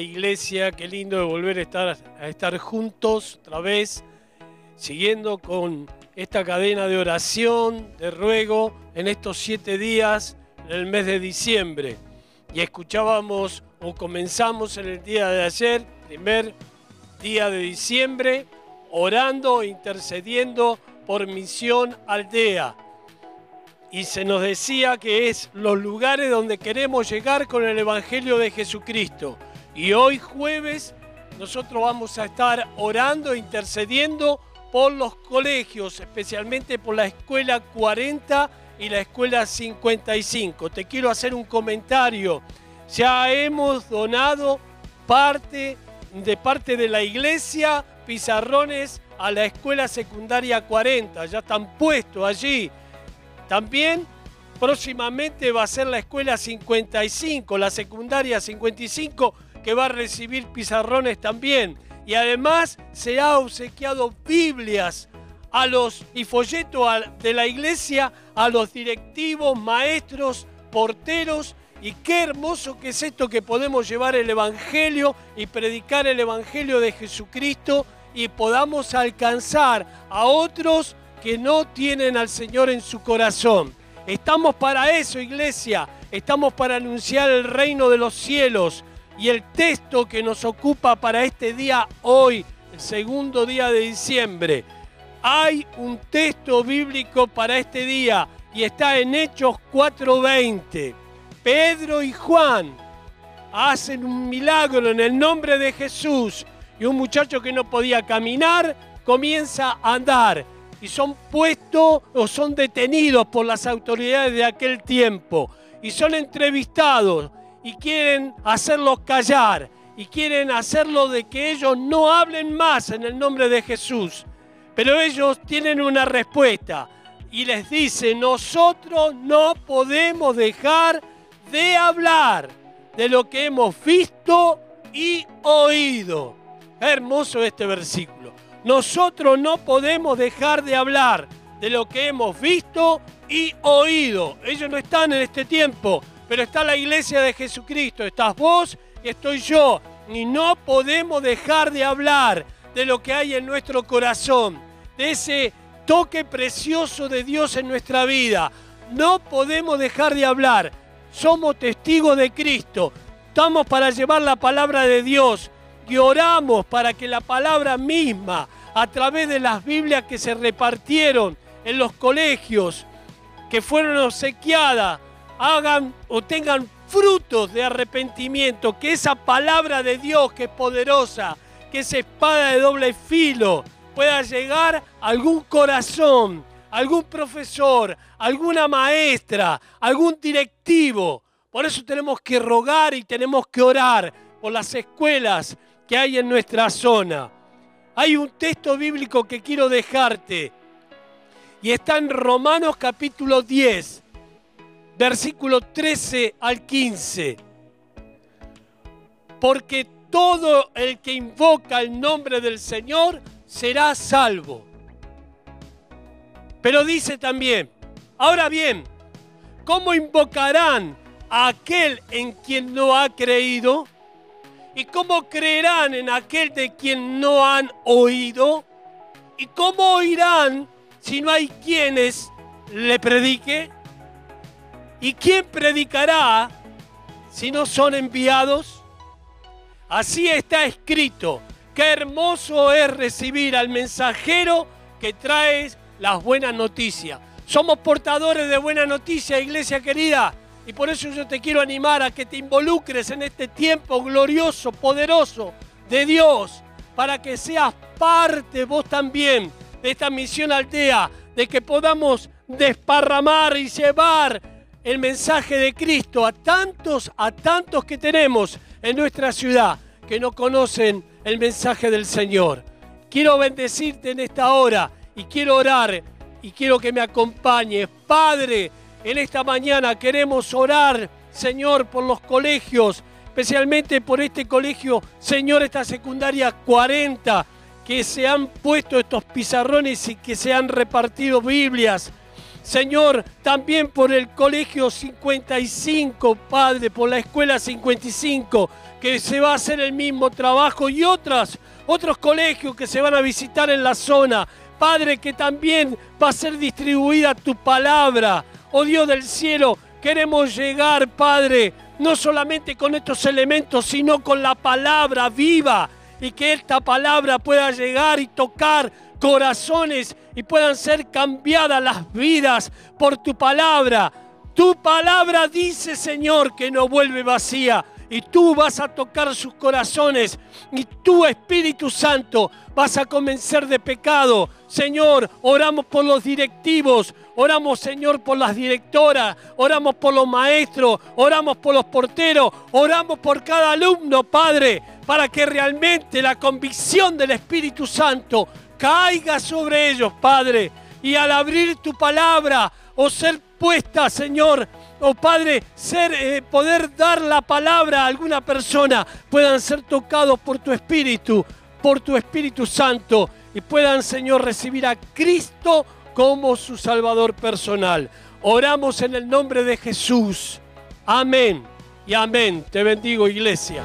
Iglesia, qué lindo de volver a estar, a estar juntos otra vez, siguiendo con esta cadena de oración, de ruego, en estos siete días, en el mes de diciembre. Y escuchábamos o comenzamos en el día de ayer, primer día de diciembre, orando e intercediendo por misión aldea. Y se nos decía que es los lugares donde queremos llegar con el Evangelio de Jesucristo. Y hoy jueves nosotros vamos a estar orando e intercediendo por los colegios, especialmente por la escuela 40 y la escuela 55. Te quiero hacer un comentario. Ya hemos donado parte de parte de la iglesia pizarrones a la escuela secundaria 40. Ya están puestos allí. También próximamente va a ser la escuela 55, la secundaria 55, que va a recibir pizarrones también. Y además se ha obsequiado Biblias a los y folletos de la iglesia a los directivos, maestros, porteros. Y qué hermoso que es esto que podemos llevar el Evangelio y predicar el Evangelio de Jesucristo y podamos alcanzar a otros que no tienen al Señor en su corazón. Estamos para eso, iglesia. Estamos para anunciar el reino de los cielos. Y el texto que nos ocupa para este día hoy, el segundo día de diciembre, hay un texto bíblico para este día y está en Hechos 4:20. Pedro y Juan hacen un milagro en el nombre de Jesús y un muchacho que no podía caminar comienza a andar y son puestos o son detenidos por las autoridades de aquel tiempo y son entrevistados y quieren hacerlos callar y quieren hacerlo de que ellos no hablen más en el nombre de Jesús. Pero ellos tienen una respuesta y les dice, nosotros no podemos dejar de hablar de lo que hemos visto y oído. Hermoso este versículo. Nosotros no podemos dejar de hablar de lo que hemos visto y oído. Ellos no están en este tiempo, pero está la iglesia de Jesucristo. Estás vos y estoy yo. Y no podemos dejar de hablar de lo que hay en nuestro corazón, de ese toque precioso de Dios en nuestra vida. No podemos dejar de hablar. Somos testigos de Cristo. Estamos para llevar la palabra de Dios y oramos para que la palabra misma, a través de las Biblias que se repartieron en los colegios, que fueron obsequiadas, hagan o tengan frutos de arrepentimiento, que esa palabra de Dios que es poderosa, que esa espada de doble filo pueda llegar a algún corazón, algún profesor, alguna maestra, algún directivo. Por eso tenemos que rogar y tenemos que orar por las escuelas que hay en nuestra zona. Hay un texto bíblico que quiero dejarte y está en Romanos capítulo 10, versículo 13 al 15. Porque todo el que invoca el nombre del Señor será salvo. Pero dice también, ahora bien, ¿cómo invocarán a aquel en quien no ha creído? ¿Y cómo creerán en aquel de quien no han oído? ¿Y cómo oirán si no hay quienes le predique? ¿Y quién predicará si no son enviados? Así está escrito. Qué hermoso es recibir al mensajero que trae las buenas noticias. Somos portadores de buena noticia, iglesia querida. Y por eso yo te quiero animar a que te involucres en este tiempo glorioso, poderoso de Dios, para que seas parte vos también de esta misión aldea, de que podamos desparramar y llevar el mensaje de Cristo a tantos, a tantos que tenemos en nuestra ciudad. que no conocen el mensaje del Señor. Quiero bendecirte en esta hora y quiero orar y quiero que me acompañes. Padre, en esta mañana queremos orar, Señor, por los colegios, especialmente por este colegio, Señor, esta secundaria 40, que se han puesto estos pizarrones y que se han repartido Biblias. Señor, también por el colegio 55, Padre, por la escuela 55, que se va a hacer el mismo trabajo y otras, otros colegios que se van a visitar en la zona. Padre, que también va a ser distribuida tu palabra. Oh Dios del cielo, queremos llegar, Padre, no solamente con estos elementos, sino con la palabra viva y que esta palabra pueda llegar y tocar corazones y puedan ser cambiadas las vidas por tu palabra. Tu palabra dice, Señor, que no vuelve vacía. Y tú vas a tocar sus corazones. Y tu Espíritu Santo vas a convencer de pecado. Señor, oramos por los directivos. Oramos, Señor, por las directoras. Oramos por los maestros. Oramos por los porteros. Oramos por cada alumno, Padre. Para que realmente la convicción del Espíritu Santo caiga sobre ellos, Padre. Y al abrir tu palabra o ser puesta, Señor, o Padre, ser, eh, poder dar la palabra a alguna persona, puedan ser tocados por tu Espíritu, por tu Espíritu Santo, y puedan, Señor, recibir a Cristo como su Salvador personal. Oramos en el nombre de Jesús. Amén y amén. Te bendigo, iglesia.